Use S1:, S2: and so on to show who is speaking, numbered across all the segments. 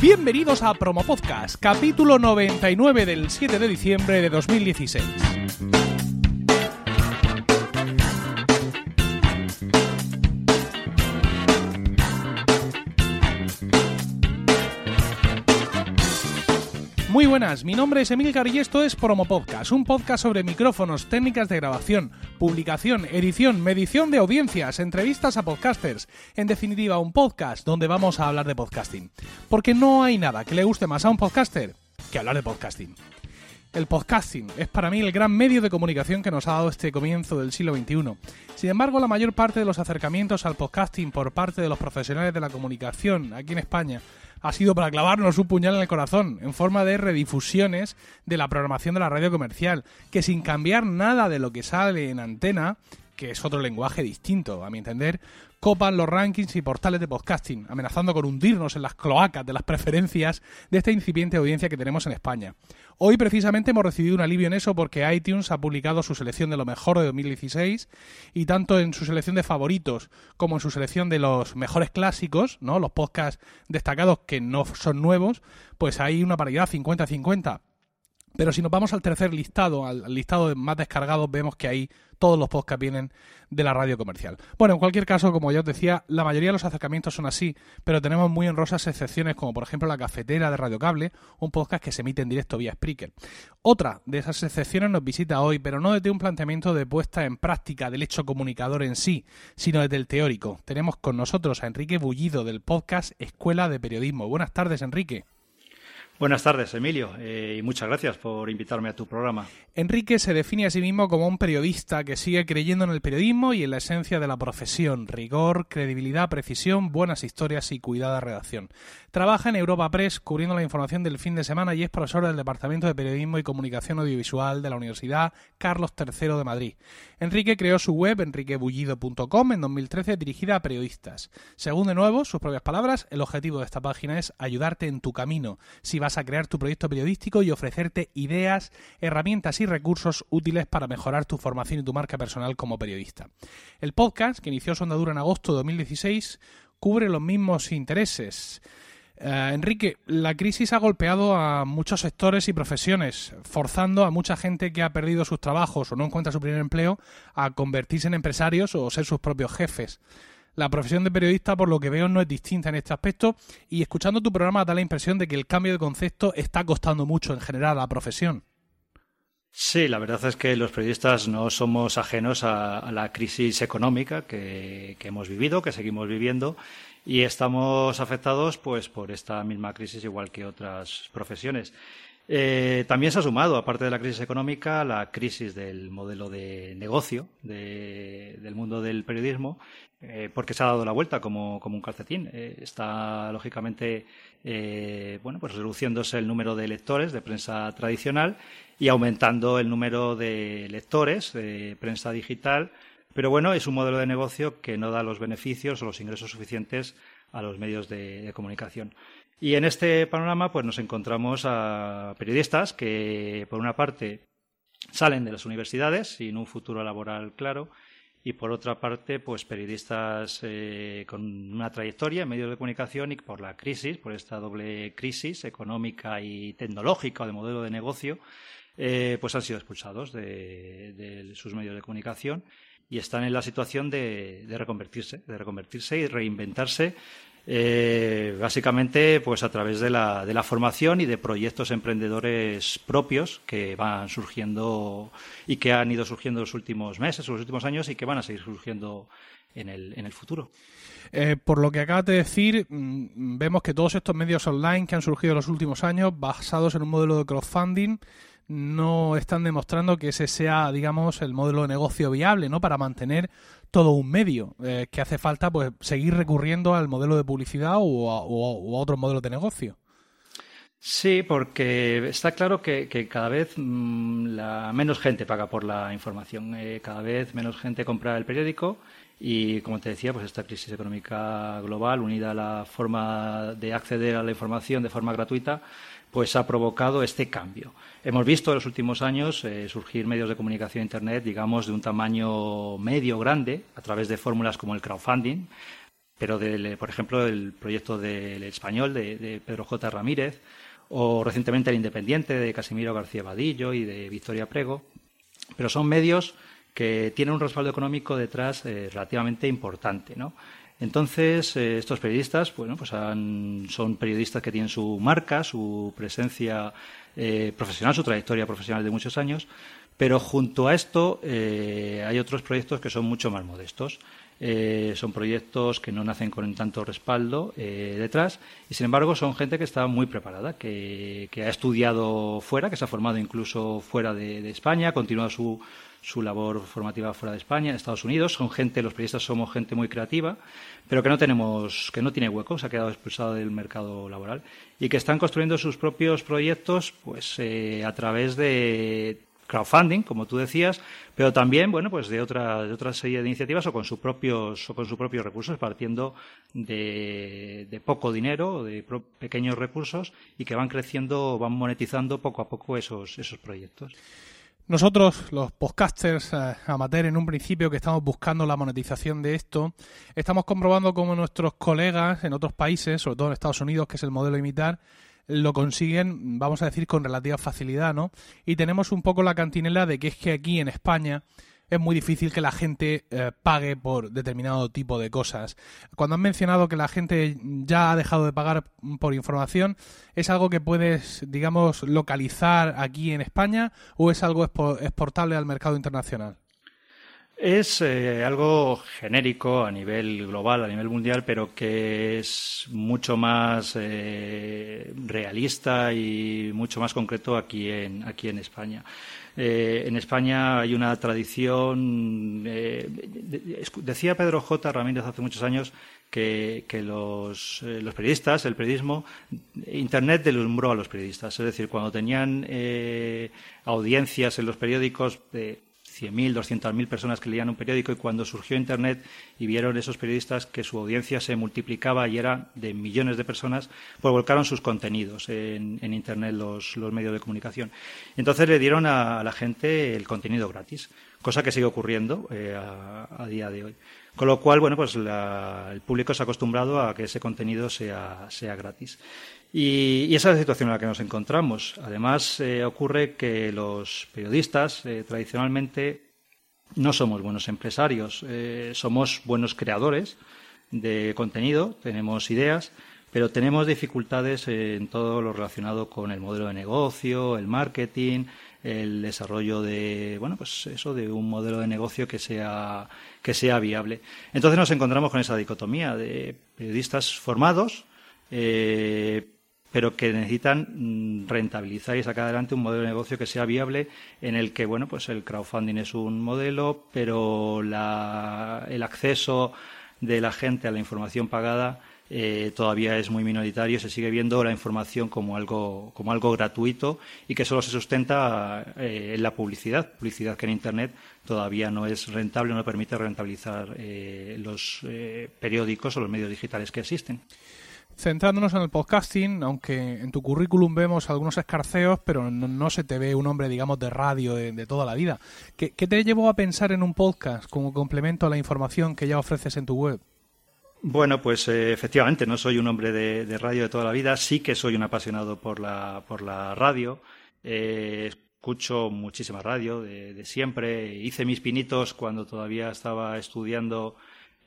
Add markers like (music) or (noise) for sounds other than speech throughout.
S1: Bienvenidos a Promo Podcast, capítulo 99 del 7 de diciembre de 2016. Buenas, mi nombre es Emilcar y esto es Promo Podcast, un podcast sobre micrófonos, técnicas de grabación, publicación, edición, medición de audiencias, entrevistas a podcasters, en definitiva un podcast donde vamos a hablar de podcasting. Porque no hay nada que le guste más a un podcaster que hablar de podcasting. El podcasting es para mí el gran medio de comunicación que nos ha dado este comienzo del siglo XXI. Sin embargo, la mayor parte de los acercamientos al podcasting por parte de los profesionales de la comunicación aquí en España ha sido para clavarnos un puñal en el corazón, en forma de redifusiones de la programación de la radio comercial, que sin cambiar nada de lo que sale en antena, que es otro lenguaje distinto, a mi entender, copan los rankings y portales de podcasting, amenazando con hundirnos en las cloacas de las preferencias de esta incipiente audiencia que tenemos en España. Hoy precisamente hemos recibido un alivio en eso porque iTunes ha publicado su selección de lo mejor de 2016 y tanto en su selección de favoritos como en su selección de los mejores clásicos, ¿no? Los podcasts destacados que no son nuevos, pues hay una paridad 50-50. Pero si nos vamos al tercer listado, al listado más descargados, vemos que ahí todos los podcasts vienen de la radio comercial. Bueno, en cualquier caso, como ya os decía, la mayoría de los acercamientos son así, pero tenemos muy honrosas excepciones, como por ejemplo la cafetera de Radio Cable, un podcast que se emite en directo vía Spreaker. Otra de esas excepciones nos visita hoy, pero no desde un planteamiento de puesta en práctica del hecho comunicador en sí, sino desde el teórico. Tenemos con nosotros a Enrique Bullido del podcast Escuela de Periodismo. Buenas tardes, Enrique.
S2: Buenas tardes, Emilio, eh, y muchas gracias por invitarme a tu programa.
S1: Enrique se define a sí mismo como un periodista que sigue creyendo en el periodismo y en la esencia de la profesión, rigor, credibilidad, precisión, buenas historias y cuidada redacción. Trabaja en Europa Press cubriendo la información del fin de semana y es profesor del Departamento de Periodismo y Comunicación Audiovisual de la Universidad Carlos III de Madrid. Enrique creó su web enriquebullido.com en 2013 dirigida a periodistas. Según de nuevo sus propias palabras, el objetivo de esta página es ayudarte en tu camino. Si vas a crear tu proyecto periodístico y ofrecerte ideas, herramientas y recursos útiles para mejorar tu formación y tu marca personal como periodista. El podcast, que inició su andadura en agosto de 2016, cubre los mismos intereses. Eh, Enrique, la crisis ha golpeado a muchos sectores y profesiones, forzando a mucha gente que ha perdido sus trabajos o no encuentra su primer empleo a convertirse en empresarios o ser sus propios jefes. La profesión de periodista, por lo que veo, no es distinta en este aspecto y escuchando tu programa da la impresión de que el cambio de concepto está costando mucho en general a la profesión.
S2: Sí, la verdad es que los periodistas no somos ajenos a, la crisis económica que, hemos vivido, que seguimos viviendo, y estamos afectados pues, por esta misma crisis igual que otras profesiones. Eh, también se ha sumado, aparte de la crisis económica, la crisis del modelo de negocio del mundo del periodismo, eh, porque se ha dado la vuelta como, un calcetín. Eh, está, lógicamente, bueno, pues reduciéndose el número de lectores de prensa tradicional y aumentando el número de lectores de prensa digital. Pero bueno, es un modelo de negocio que no da los beneficios o los ingresos suficientes a los medios de comunicación. Y en este panorama pues nos encontramos a periodistas que por una parte salen de las universidades sin un futuro laboral claro y por otra parte pues periodistas eh, con una trayectoria en medios de comunicación y por la crisis, por esta doble crisis económica y tecnológica o de modelo de negocio, eh, pues han sido expulsados de, sus medios de comunicación y están en la situación de, de reconvertirse, de reconvertirse y reinventarse eh, básicamente pues a través de la, de la formación y de proyectos emprendedores propios que van surgiendo y que han ido surgiendo en los últimos meses los últimos años y que van a seguir surgiendo en el, en el futuro.
S1: Eh, por lo que acabas de decir, mm, vemos que todos estos medios online que han surgido en los últimos años, basados en un modelo de crowdfunding, no están demostrando que ese sea, digamos, el modelo de negocio viable, ¿no? Para mantener todo un medio, eh, que hace falta, pues, seguir recurriendo al modelo de publicidad o a, otros modelos de negocio.
S2: Sí, porque está claro que, cada vez mm, la menos gente paga por la información, eh, cada vez menos gente compra el periódico y, como te decía, pues esta crisis económica global unida a la forma de acceder a la información de forma gratuita pues ha provocado este cambio. Hemos visto en los últimos años eh, surgir medios de comunicación Internet, digamos, de un tamaño medio grande, a través de fórmulas como el crowdfunding, pero por ejemplo el proyecto del español de, Pedro J. Ramírez o recientemente el Independiente de Casimiro García Vadillo y de Victoria Prego, pero son medios que tienen un respaldo económico detrás eh, relativamente importante, ¿no? Entonces, eh, estos periodistas, bueno, pues son periodistas que tienen su marca, su presencia eh, profesional, su trayectoria profesional de muchos años, pero junto a esto hay otros proyectos que son mucho más modestos. Eh, son proyectos que no nacen con tanto respaldo eh, detrás y, sin embargo, son gente que está muy preparada, que, ha estudiado fuera, que se ha formado incluso fuera de, España, ha continuado su, su labor formativa fuera de España, en Estados Unidos. Son gente, los periodistas somos gente muy creativa, pero que no tenemos, que no tiene hueco, se ha quedado expulsado del mercado laboral y que están construyendo sus propios proyectos, pues eh, a través de crowdfunding, como tú decías, pero también, bueno, pues de otra, de otra serie de iniciativas o con sus propios, o con sus propios recursos, partiendo de, poco dinero, de pequeños recursos y que van creciendo, van monetizando poco a poco esos, esos proyectos.
S1: Nosotros, los podcasters eh, en un principio que estamos buscando la monetización de esto, estamos comprobando cómo nuestros colegas en otros países, sobre todo en Estados Unidos, que es el modelo imitar, lo consiguen, vamos a decir, con relativa facilidad, ¿no? Y tenemos un poco la cantinela de que es que aquí en España es muy difícil que la gente eh, pague por determinado tipo de cosas. Cuando han mencionado que la gente ya ha dejado de pagar por información, ¿es algo que puedes, digamos, localizar aquí en España o es algo exportable al mercado internacional?
S2: Es eh, algo genérico a nivel global, a nivel mundial, pero que es mucho más eh, realista y mucho más concreto aquí en, aquí en España. Eh, en España hay una tradición. decía Pedro J. Ramírez hace muchos años que, los, los, periodistas, el periodismo, Internet delumbró a los periodistas. Es decir, cuando tenían audiencias en los periódicos de 100.000, 200.000 personas que leían un periódico y cuando surgió Internet y vieron esos periodistas que su audiencia se multiplicaba y era de millones de personas, pues volcaron sus contenidos en, Internet los, medios de comunicación. Entonces le dieron a, la gente el contenido gratis, cosa que sigue ocurriendo eh, a, día de hoy. Con lo cual, bueno, pues el público se ha acostumbrado a que ese contenido sea, sea gratis. Y, esa es la situación en la que nos encontramos. Además, eh, ocurre que los periodistas eh, tradicionalmente no somos buenos empresarios, eh, somos buenos creadores de contenido, tenemos ideas, pero tenemos dificultades en todo lo relacionado con el modelo de negocio, el marketing, el desarrollo de bueno pues eso de un modelo de negocio que sea que sea viable. Entonces nos encontramos con esa dicotomía de periodistas formados pero que necesitan mm, rentabilizar y sacar adelante un modelo de negocio que sea viable en el que bueno pues el crowdfunding es un modelo pero el acceso de la gente a la información pagada eh, todavía es muy minoritario. Se sigue viendo la información como algo como algo gratuito y que solo se sustenta eh, en la publicidad. Publicidad que en internet todavía no es rentable no permite rentabilizar eh, los periódicos o los medios digitales que existen
S1: Centrándonos en el podcasting, aunque en tu currículum vemos algunos escarceos, pero no, se te ve un hombre, digamos, de radio de, toda la vida. ¿Qué, te llevó a pensar en un podcast como complemento a la información que ya ofreces en tu web?
S2: Bueno, pues eh, efectivamente, no soy un hombre de, radio de toda la vida, sí que soy un apasionado por la, por la radio. Eh, escucho muchísima radio de, de, siempre. Hice mis pinitos cuando todavía estaba estudiando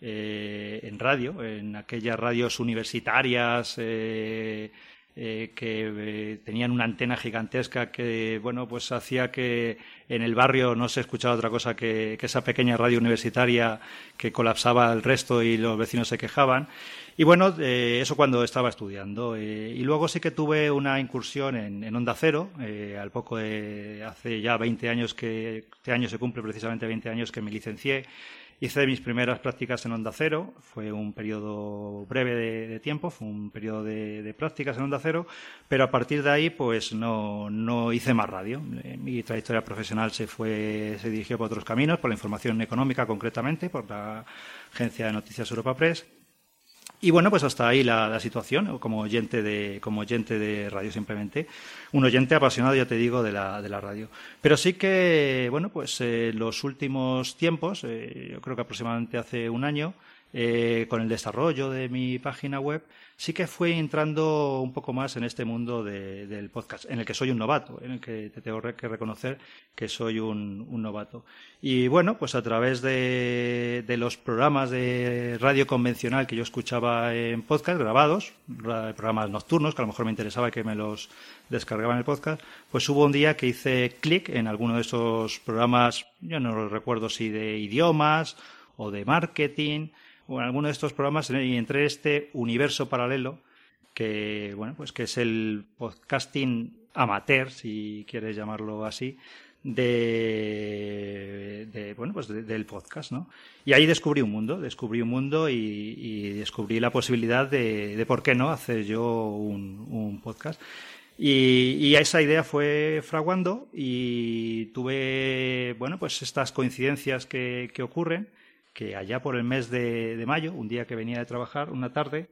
S2: eh, en radio, en aquellas radios universitarias eh, eh, que tenían una antena gigantesca que, bueno, pues hacía que en el barrio no se escuchaba otra cosa que, esa pequeña radio universitaria que colapsaba el resto y los vecinos se quejaban. Y bueno, eso cuando estaba estudiando. y luego sí que tuve una incursión en, Onda Cero, al poco de hace ya 20 años que, este año se cumple precisamente 20 años que me licencié Hice mis primeras prácticas en Onda Cero, fue un periodo breve de, tiempo, fue un periodo de, prácticas en Onda Cero, pero a partir de ahí pues no, no hice más radio. Eh, mi trayectoria profesional se fue, se dirigió por otros caminos, por la información económica concretamente, por la agencia de noticias Europa Press y bueno, pues hasta ahí la, situación, como oyente, de, como oyente de radio simplemente. Un oyente apasionado, ya te digo, de la, de la radio. Pero sí que, bueno, pues eh, los últimos tiempos, eh, yo creo que aproximadamente hace un año, eh, con el desarrollo de mi página web, sí que fue entrando un poco más en este mundo del podcast, en el que soy un novato, en el que te tengo que reconocer que soy un, novato. Y bueno, pues a través de, los programas de radio convencional que yo escuchaba en podcast grabados, programas nocturnos, que a lo mejor me interesaba que me los descargaba en el podcast, pues hubo un día que hice clic en alguno de esos programas, yo no recuerdo si de idiomas o de marketing, o en alguno de estos programas y entre este universo paralelo que bueno pues que es el podcasting amateur si quieres llamarlo así de, bueno pues del podcast no y ahí descubrí un mundo descubrí un mundo y, descubrí la posibilidad de, de, por qué no hacer yo un, podcast. Y, y, esa idea fue fraguando y tuve bueno pues estas coincidencias que, que ocurren que allá por el mes de, mayo, un día que venía de trabajar, una tarde,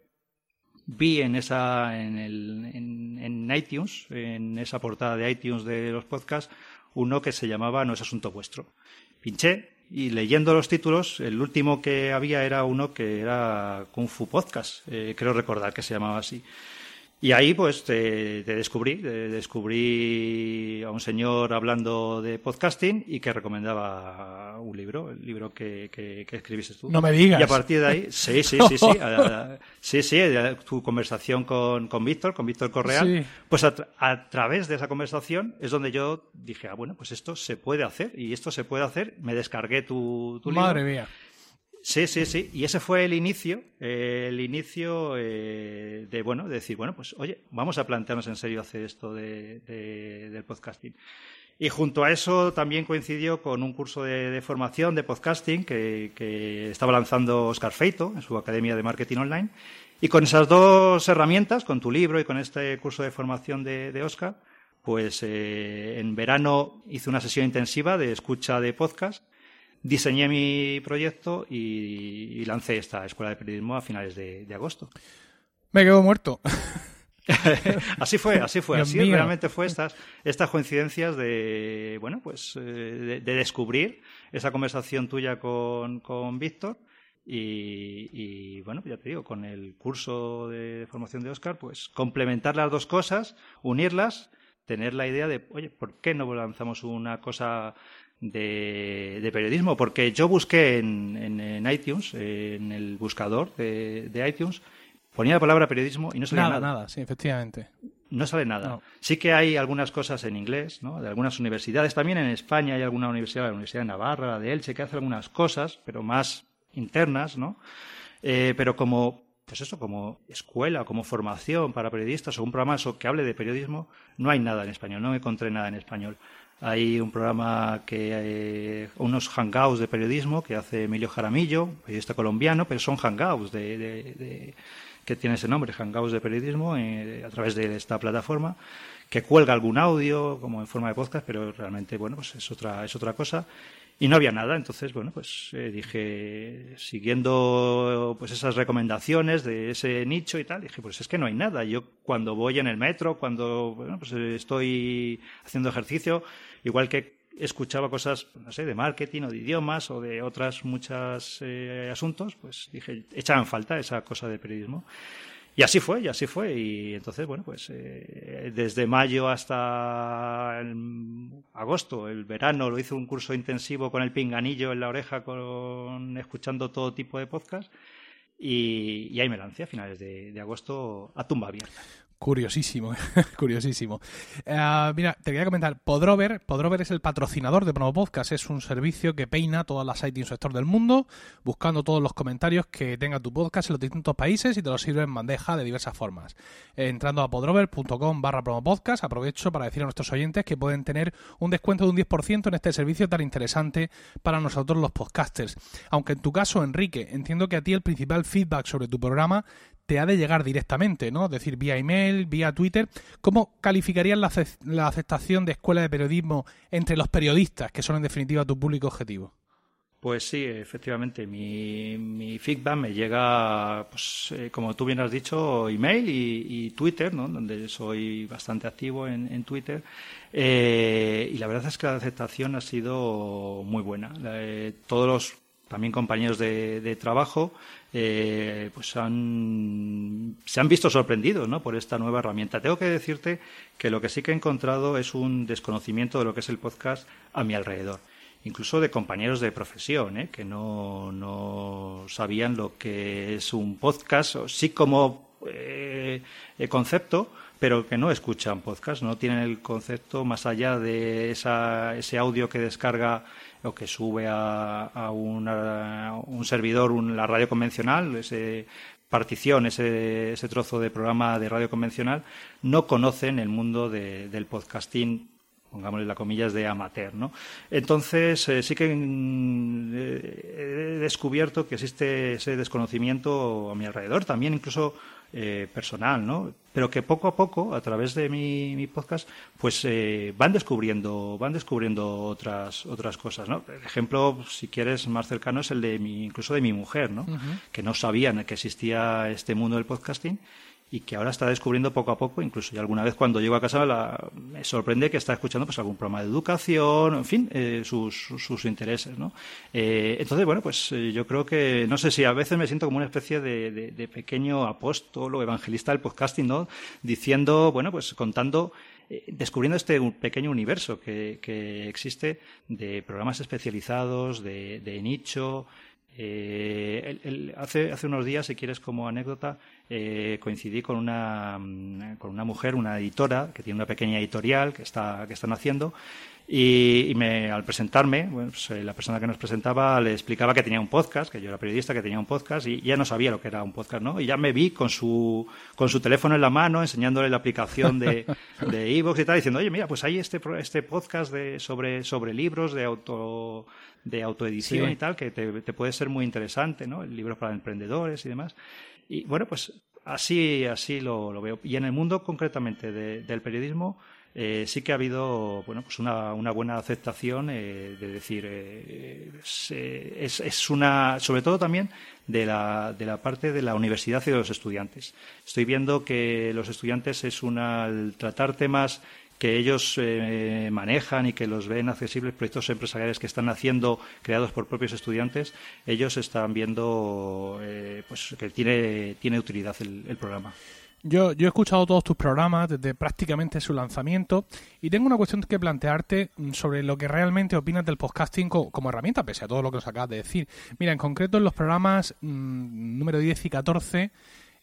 S2: vi en esa en, el, en, iTunes, en esa portada de iTunes de los podcasts, uno que se llamaba No es asunto vuestro. Pinché y leyendo los títulos, el último que había era uno que era Kung Fu Podcast, eh, creo recordar que se llamaba así. Y ahí pues te, descubrí, descubrí a un señor hablando de podcasting y que recomendaba un libro, el libro que, que, escribiste tú.
S1: No me digas.
S2: Y a partir de ahí, sí, sí, sí, sí, (laughs) sí, sí, tu conversación con, con Víctor, con Víctor Correal, pues a, través de esa conversación es donde yo dije, ah, bueno, pues esto se puede hacer y esto se puede hacer. Me descargué tu, tu libro.
S1: Madre mía.
S2: Sí, sí, sí. Y ese fue el inicio, el inicio eh, de, bueno, de decir, bueno, pues oye, vamos a plantearnos en serio hacer esto de, del podcasting. Y junto a eso también coincidió con un curso de, formación de podcasting que, estaba lanzando Oscar Feito en su Academia de Marketing Online. Y con esas dos herramientas, con tu libro y con este curso de formación de, Oscar, pues eh, en verano hice una sesión intensiva de escucha de podcast diseñé mi proyecto y, lancé esta escuela de periodismo a finales de, agosto.
S1: Me quedo muerto. (laughs)
S2: así fue, así fue, así realmente fue estas, estas coincidencias de, bueno, pues eh, de, descubrir esa conversación tuya con, con Víctor y, y, bueno, ya te digo, con el curso de formación de Oscar, pues complementar las dos cosas, unirlas, tener la idea de, oye, ¿por qué no lanzamos una cosa de, periodismo, porque yo busqué en, en, iTunes, en el buscador de, iTunes, ponía la palabra periodismo y no salía nada.
S1: Nada, sí, efectivamente.
S2: No sale nada. Sí que hay algunas cosas en inglés, ¿no? De algunas universidades. También en España hay alguna universidad, la Universidad de Navarra, la de Elche, que hace algunas cosas, pero más internas, ¿no? Eh, pero como, pues eso, como escuela, como formación para periodistas o un programa que hable de periodismo, no hay nada en español. No me encontré nada en español. Hay un programa que eh, unos hangouts de periodismo que hace Emilio Jaramillo, periodista colombiano, pero son hangouts de, que tiene ese nombre, hangouts de periodismo eh, a través de esta plataforma que cuelga algún audio como en forma de podcast, pero realmente bueno pues es otra es otra cosa y no había nada, entonces bueno pues eh, dije siguiendo pues esas recomendaciones de ese nicho y tal, dije pues es que no hay nada. Yo cuando voy en el metro, cuando bueno, pues estoy haciendo ejercicio Igual que escuchaba cosas, no sé, de marketing o de idiomas o de otras muchos eh, asuntos, pues dije, echaban falta esa cosa de periodismo. Y así fue, y así fue. Y entonces, bueno, pues eh, desde mayo hasta agosto, el verano, lo hice un curso intensivo con el pinganillo en la oreja, con escuchando todo tipo de podcast. Y, ahí me lancé a finales de, de agosto a tumba abierta.
S1: Curiosísimo, (laughs) curiosísimo. Eh, mira, te quería comentar, Podrover, Podrover es el patrocinador de Promo Podcast, es un servicio que peina todas las sites y un sector del mundo, buscando todos los comentarios que tenga tu podcast en los distintos países y te los sirve en bandeja de diversas formas. Eh, entrando a podrover.com barra promopodcast, aprovecho para decir a nuestros oyentes que pueden tener un descuento de un 10% en este servicio tan interesante para nosotros los podcasters. Aunque en tu caso, Enrique, entiendo que a ti el principal feedback sobre tu programa te ha de llegar directamente, ¿no? Es decir, vía email, vía Twitter. ¿Cómo calificarías la, aceptación de escuela de periodismo entre los periodistas, que son en definitiva tu público objetivo?
S2: Pues sí, efectivamente, mi, feedback me llega, pues, eh, como tú bien has dicho, email y, Twitter, ¿no? donde soy bastante activo en, Twitter. Eh, y la verdad es que la aceptación ha sido muy buena. todos los también compañeros de, trabajo, eh, pues se han visto sorprendidos ¿no? por esta nueva herramienta. Tengo que decirte que lo que sí que he encontrado es un desconocimiento de lo que es el podcast a mi alrededor. Incluso de compañeros de profesión, ¿eh? que no, no sabían lo que es un podcast, sí como eh, concepto, pero que no escuchan podcast, no tienen el concepto más allá de esa, ese audio que descarga o que sube a, un servidor, la radio convencional, ese partición, ese, ese trozo de programa de radio convencional, no conocen el mundo del podcasting pongámosle las comillas, de amateur. ¿no? Entonces, eh, sí que mm, he descubierto que existe ese desconocimiento a mi alrededor, también incluso eh, personal, ¿no? Pero que poco a poco, a través de mi, podcast, pues eh, van descubriendo, van descubriendo otras otras cosas, ¿no? El ejemplo, si quieres, más cercano es el de mi, incluso de mi mujer, ¿no? Que no sabían que existía este mundo del podcasting y que ahora está descubriendo poco a poco, incluso ya alguna vez cuando llego a casa me sorprende que está escuchando pues algún programa de educación, en fin, eh, sus, sus, intereses, ¿no? Eh, entonces, bueno, pues eh, yo creo que, no sé si a veces me siento como una especie de, pequeño apóstol o evangelista del podcasting, ¿no? Diciendo, bueno, pues contando descubriendo este pequeño universo que, que, existe de programas especializados, de, de nicho, hace, hace unos días, si quieres como anécdota, eh, coincidí con una, mm, con una mujer, una editora, que tiene una pequeña editorial que, está, que están haciendo, y, me, al presentarme, pues, eh, la persona que nos presentaba le explicaba que tenía un podcast, que yo era periodista, que tenía un podcast, y ya no sabía lo que era un podcast, ¿no? Y ya me vi con su, con su teléfono en la mano, enseñándole la aplicación de de (laughs) e y tal, diciendo, oye, mira, pues hay este, este podcast de, sobre, sobre libros de auto de autoedición y tal, que te, puede ser muy interesante, ¿no? El libro para emprendedores y demás. Y bueno, pues así, así lo, veo. Y en el mundo concretamente del periodismo, eh, sí que ha habido bueno pues una, una buena aceptación eh, de decir eh, es, es, una sobre todo también de la, de la parte de la universidad y de los estudiantes estoy viendo que los estudiantes es una al tratar temas que ellos eh, manejan y que los ven accesibles, proyectos empresariales que están haciendo, creados por propios estudiantes, ellos están viendo eh, pues que tiene, tiene utilidad el, programa.
S1: Yo, he escuchado todos tus programas desde prácticamente su lanzamiento y tengo una cuestión que plantearte mm, sobre lo que realmente opinas del podcasting como, herramienta, pese a todo lo que os acabas de decir. Mira, en concreto en los programas mm, número 10 y 14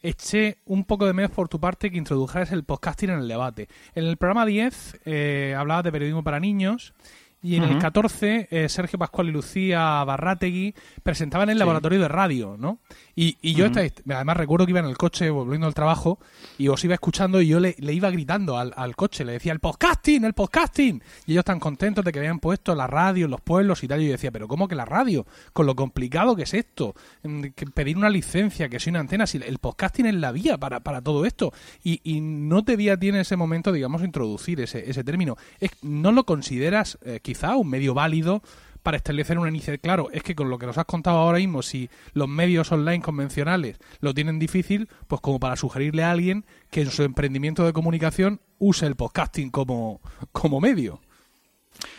S1: eché un poco de menos por tu parte que introdujeras el podcasting en el debate. En el programa 10 eh, hablabas de periodismo para niños y en el 14, eh, Sergio Pascual y Lucía Barrategui presentaban el laboratorio de radio, ¿no? Y, y yo, además recuerdo que iba en el coche volviendo al trabajo y os iba escuchando y yo le, iba gritando al, al, coche, le decía, el podcasting, el podcasting. Y ellos tan contentos de que habían puesto la radio en los pueblos y tal. Y yo decía, pero ¿cómo que la radio? Con lo complicado que es esto. Que pedir una licencia, que soy una antena, si el podcasting es la vía para, para todo esto. Y, y no te vi a ti en ese momento, digamos, introducir ese, ese término. Es, ¿No lo consideras eh, quizá un medio válido para establecer una iniciativa. Claro, es que con lo que nos has contado ahora mismo, si los medios online convencionales lo tienen difícil, pues como para sugerirle a alguien que en su emprendimiento de comunicación use el podcasting como, como medio.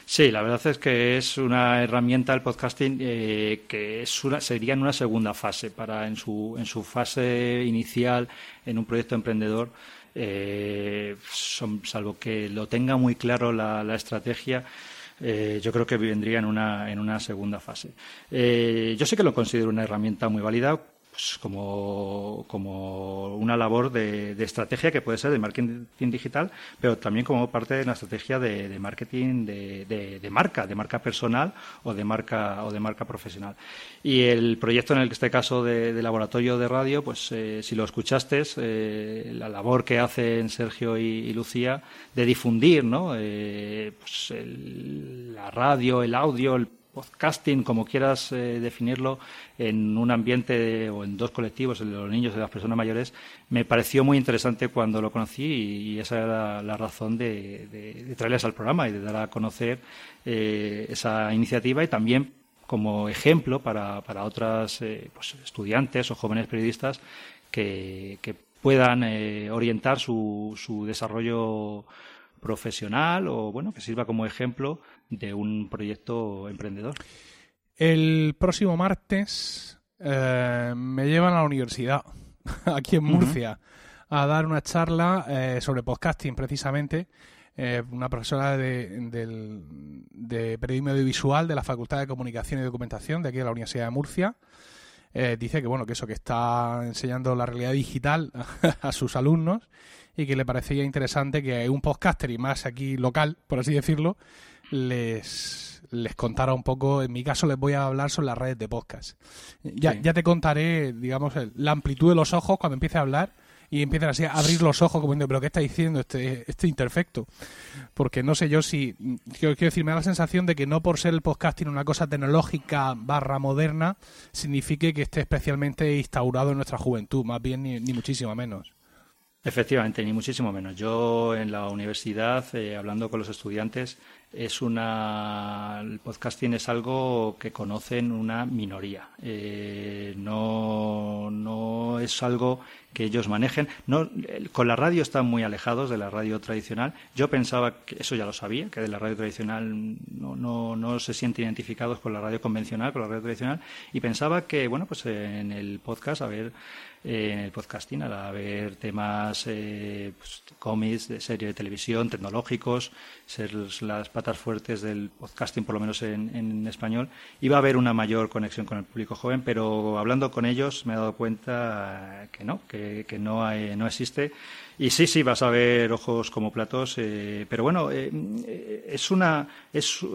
S2: Sí, la verdad es que es una herramienta el podcasting eh, que es una, sería en una segunda fase para en su en su fase inicial en un proyecto emprendedor. Eh, salvo que lo tenga muy claro la, la estrategia, eh, yo creo que vendría en una, en una segunda fase. Eh, yo sé que lo considero una herramienta muy válida pues, como, como, una labor de, de, estrategia que puede ser de marketing digital, pero también como parte de una estrategia de, marketing de, de, marca, de marca personal o de marca o de marca profesional. Y el proyecto en el este caso de, laboratorio de radio, pues eh, si lo escuchaste, eh, la labor que hacen Sergio y, Lucía de difundir, ¿no? Eh, pues la radio, el audio, el podcasting, como quieras eh, definirlo, en un ambiente o en dos colectivos, el de los niños y de las personas mayores, me pareció muy interesante cuando lo conocí y, esa era la, razón de, traerles al programa y de dar a conocer eh, esa iniciativa y también como ejemplo para, otras eh, pues, estudiantes o jóvenes periodistas que, puedan orientar su desarrollo profesional o bueno que sirva como ejemplo de un proyecto emprendedor.
S1: El próximo martes eh, me llevan a la universidad, (laughs) aquí en Murcia, a dar una charla eh, sobre podcasting precisamente. Eh, una profesora de, de periodismo audiovisual de la Facultad de Comunicación y Documentación de aquí de la Universidad de Murcia. Dice que bueno que eso que está enseñando la realidad digital (laughs) a sus alumnos y que le parecía interesante que un podcaster y más aquí local, por así decirlo, les, les contara un poco. En mi caso les voy a hablar sobre las redes de podcast. Ya, ya te contaré, digamos, la amplitud de los ojos cuando empiece a hablar y empiezan así a abrir los ojos como diciendo, pero ¿qué está diciendo este, este imperfecto? Porque no sé yo si, quiero, quiero decir, me da la sensación de que no por ser el podcasting una cosa tecnológica barra moderna, signifique que esté especialmente instaurado en nuestra juventud, más bien ni, ni muchísimo menos.
S2: Efectivamente, ni muchísimo menos. Yo en la universidad, eh, hablando con los estudiantes, es una el podcasting es algo que conocen una minoría. Eh, no, no es algo que ellos manejen. No, con la radio están muy alejados de la radio tradicional. Yo pensaba que eso ya lo sabía, que de la radio tradicional no, no, no se sienten identificados con la radio convencional, con la radio tradicional, y pensaba que bueno pues en el podcast a ver eh, en el podcasting, a ver temas eh, pues, cómics, de serie de televisión, tecnológicos, ser las patas fuertes del podcasting, por lo menos en, español, iba a haber una mayor conexión con el público joven, pero hablando con ellos me he dado cuenta que no, que, no, hay, no existe. Y sí, sí, vas a ver ojos como platos, eh, pero bueno, es una. Es,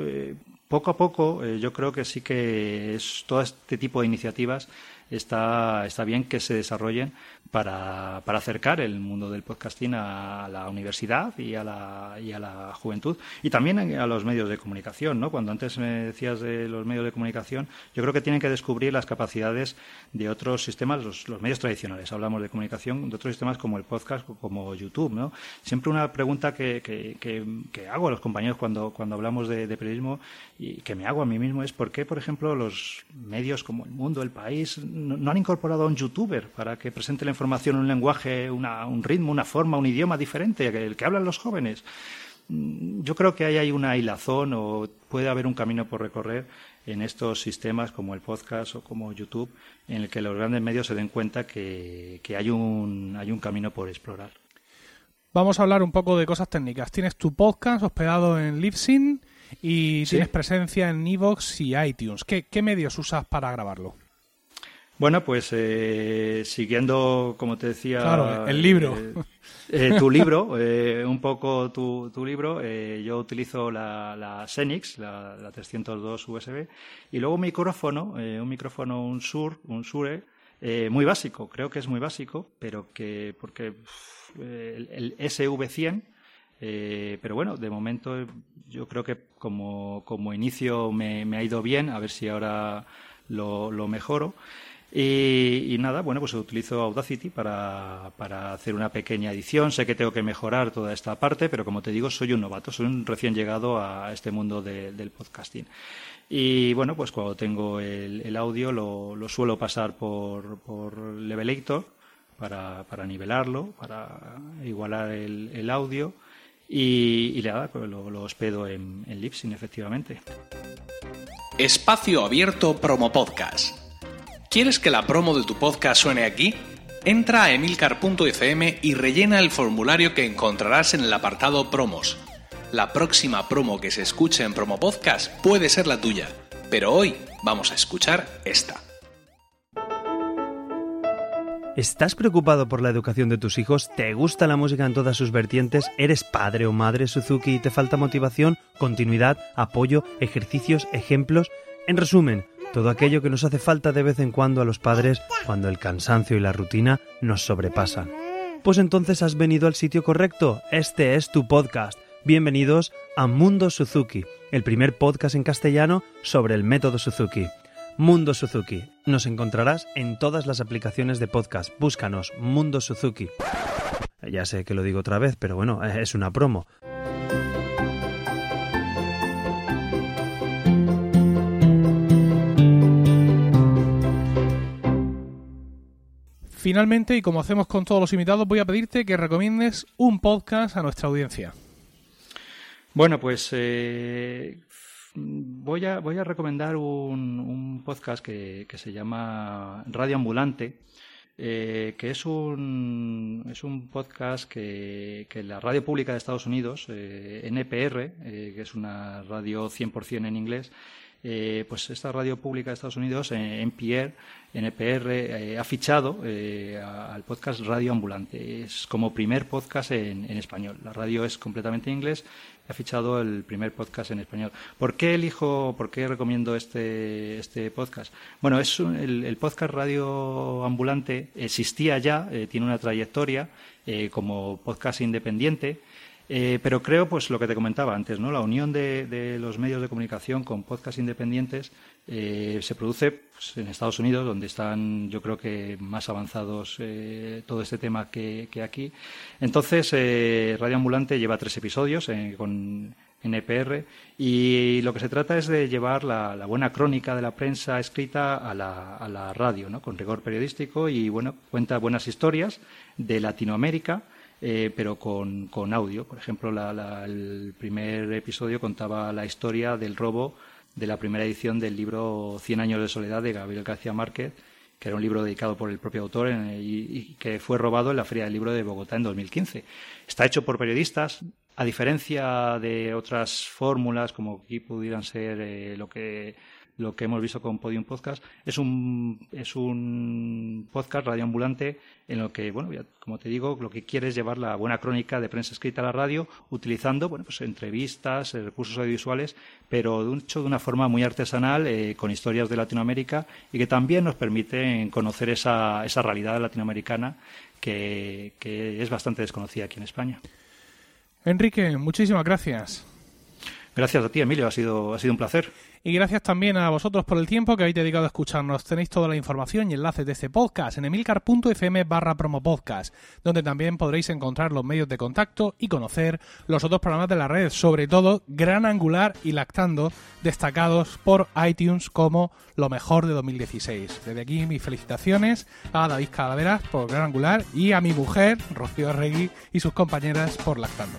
S2: poco a poco, yo creo que sí que es todo este tipo de iniciativas está, está bien que se desarrollen para, para acercar el mundo del podcasting a la universidad y a la, y a la juventud y también a los medios de comunicación. ¿no? Cuando antes me decías de los medios de comunicación, yo creo que tienen que descubrir las capacidades de otros sistemas, los, medios tradicionales. Hablamos de comunicación, de otros sistemas como el podcast como YouTube. ¿no? Siempre una pregunta que, que, que, hago a los compañeros cuando, cuando hablamos de, periodismo y que me hago a mí mismo es por qué, por ejemplo, los medios como El Mundo, El País, no, han incorporado a un youtuber para que presente la información información, un lenguaje, un ritmo, una forma, un idioma diferente, el que hablan los jóvenes. Mm, yo creo que ahí hay una hilazón o puede haber un camino por recorrer en estos sistemas como el podcast o como YouTube, en el que los grandes medios se den cuenta que, hay, un, hay un camino por explorar.
S1: Vamos a hablar un poco de cosas técnicas. Tienes tu podcast hospedado en Libsyn y tienes presencia en Evox y iTunes. ¿Qué medios usas para grabarlo?
S2: Bueno, pues eh, siguiendo, como te decía...
S1: Claro, el libro.
S2: Eh, eh, tu libro, (laughs) un poco tu, tu libro, yo utilizo la, la Xenix, la, la, 302 USB, y luego un micrófono, un micrófono, un Sur, un Sure, muy básico, creo que es muy básico, pero que, porque el, SV100, pero bueno, de momento yo creo que como, como inicio me, me, ha ido bien, a ver si ahora lo, lo mejoro. Y, nada, bueno, pues utilizo Audacity para, para, hacer una pequeña edición. Sé que tengo que mejorar toda esta parte, pero como te digo, soy un novato, soy un recién llegado a este mundo del podcasting. Y bueno, pues cuando tengo el, audio lo, lo, suelo pasar por, por Levelator para, para nivelarlo, para igualar el, audio. Y, nada, pues lo, lo hospedo en, en efectivamente.
S3: Espacio Abierto Promo Podcast ¿Quieres que la promo de tu podcast suene aquí? Entra a emilcar.fm y rellena el formulario que encontrarás en el apartado Promos. La próxima promo que se escuche en Promo Podcast puede ser la tuya, pero hoy vamos a escuchar esta.
S4: ¿Estás preocupado por la educación de tus hijos? ¿Te gusta la música en todas sus vertientes? ¿Eres padre o madre Suzuki y te falta motivación, continuidad, apoyo, ejercicios, ejemplos? En resumen, todo aquello que nos hace falta de vez en cuando a los padres cuando el cansancio y la rutina nos sobrepasan. Pues entonces has venido al sitio correcto, este es tu podcast. Bienvenidos a Mundo Suzuki, el primer podcast en castellano sobre el método Suzuki. Mundo Suzuki. Nos encontrarás en todas las aplicaciones de podcast. Búscanos Mundo Suzuki. Ya sé que lo digo otra vez, pero bueno, es una promo.
S1: Finalmente, y como hacemos con todos los invitados, voy a pedirte que recomiendes un podcast a nuestra audiencia.
S2: Bueno, pues eh, voy a, recomendar un, podcast que, se llama Radio Ambulante, eh, que es un, es un podcast que, que la radio pública de Estados Unidos, eh, NPR, que es una radio 100% en inglés, eh, pues esta radio pública de Estados Unidos, eh, NPR, NPR eh, ha fichado al podcast Radio Ambulante. Es como primer podcast en, español. La radio es completamente en inglés. Ha fichado el primer podcast en español. ¿Por qué elijo, por qué recomiendo este, este podcast? Bueno, es el, podcast Radio Ambulante existía ya, tiene una trayectoria como podcast independiente. Eh, pero creo, pues lo que te comentaba antes, ¿no? La unión de, los medios de comunicación con podcast independientes eh, se produce pues, en Estados Unidos, donde están, yo creo que más avanzados eh, todo este tema que, aquí. Entonces, Radio Ambulante lleva tres episodios con NPR y lo que se trata es de llevar la, buena crónica de la prensa escrita a la, a la radio, ¿no? Con rigor periodístico y bueno, cuenta buenas historias de Latinoamérica eh, pero con, con, audio. Por ejemplo, el primer episodio contaba la historia del robo de la primera edición del libro Cien años de soledad de Gabriel García Márquez, que era un libro dedicado por el propio autor y, que fue robado en la Feria del Libro de Bogotá en 2015. Está hecho por periodistas, a diferencia de otras fórmulas como aquí pudieran ser eh, lo que lo que hemos visto con Podium Podcast, es un, es un podcast radioambulante en lo que, bueno, como te digo, lo que quiere es llevar la buena crónica de prensa escrita a la radio utilizando, bueno, pues entrevistas, eh, recursos audiovisuales, pero de, hecho de una forma muy artesanal, eh, con historias de Latinoamérica y que también nos permite conocer esa, esa realidad latinoamericana que, que es bastante desconocida aquí en España.
S1: Enrique, muchísimas gracias.
S2: Gracias a ti, Emilio, ha sido, ha sido un placer.
S1: Y gracias también a vosotros por el tiempo que habéis dedicado a escucharnos. Tenéis toda la información y enlaces de este podcast en emilcar.fm barra promopodcast, donde también podréis encontrar los medios de contacto y conocer los otros programas de la red, sobre todo Gran Angular y Lactando, destacados por iTunes como lo mejor de 2016. Desde aquí mis felicitaciones a David Calaveras por Gran Angular y a mi mujer, Rocío Arregui, y sus compañeras por Lactando.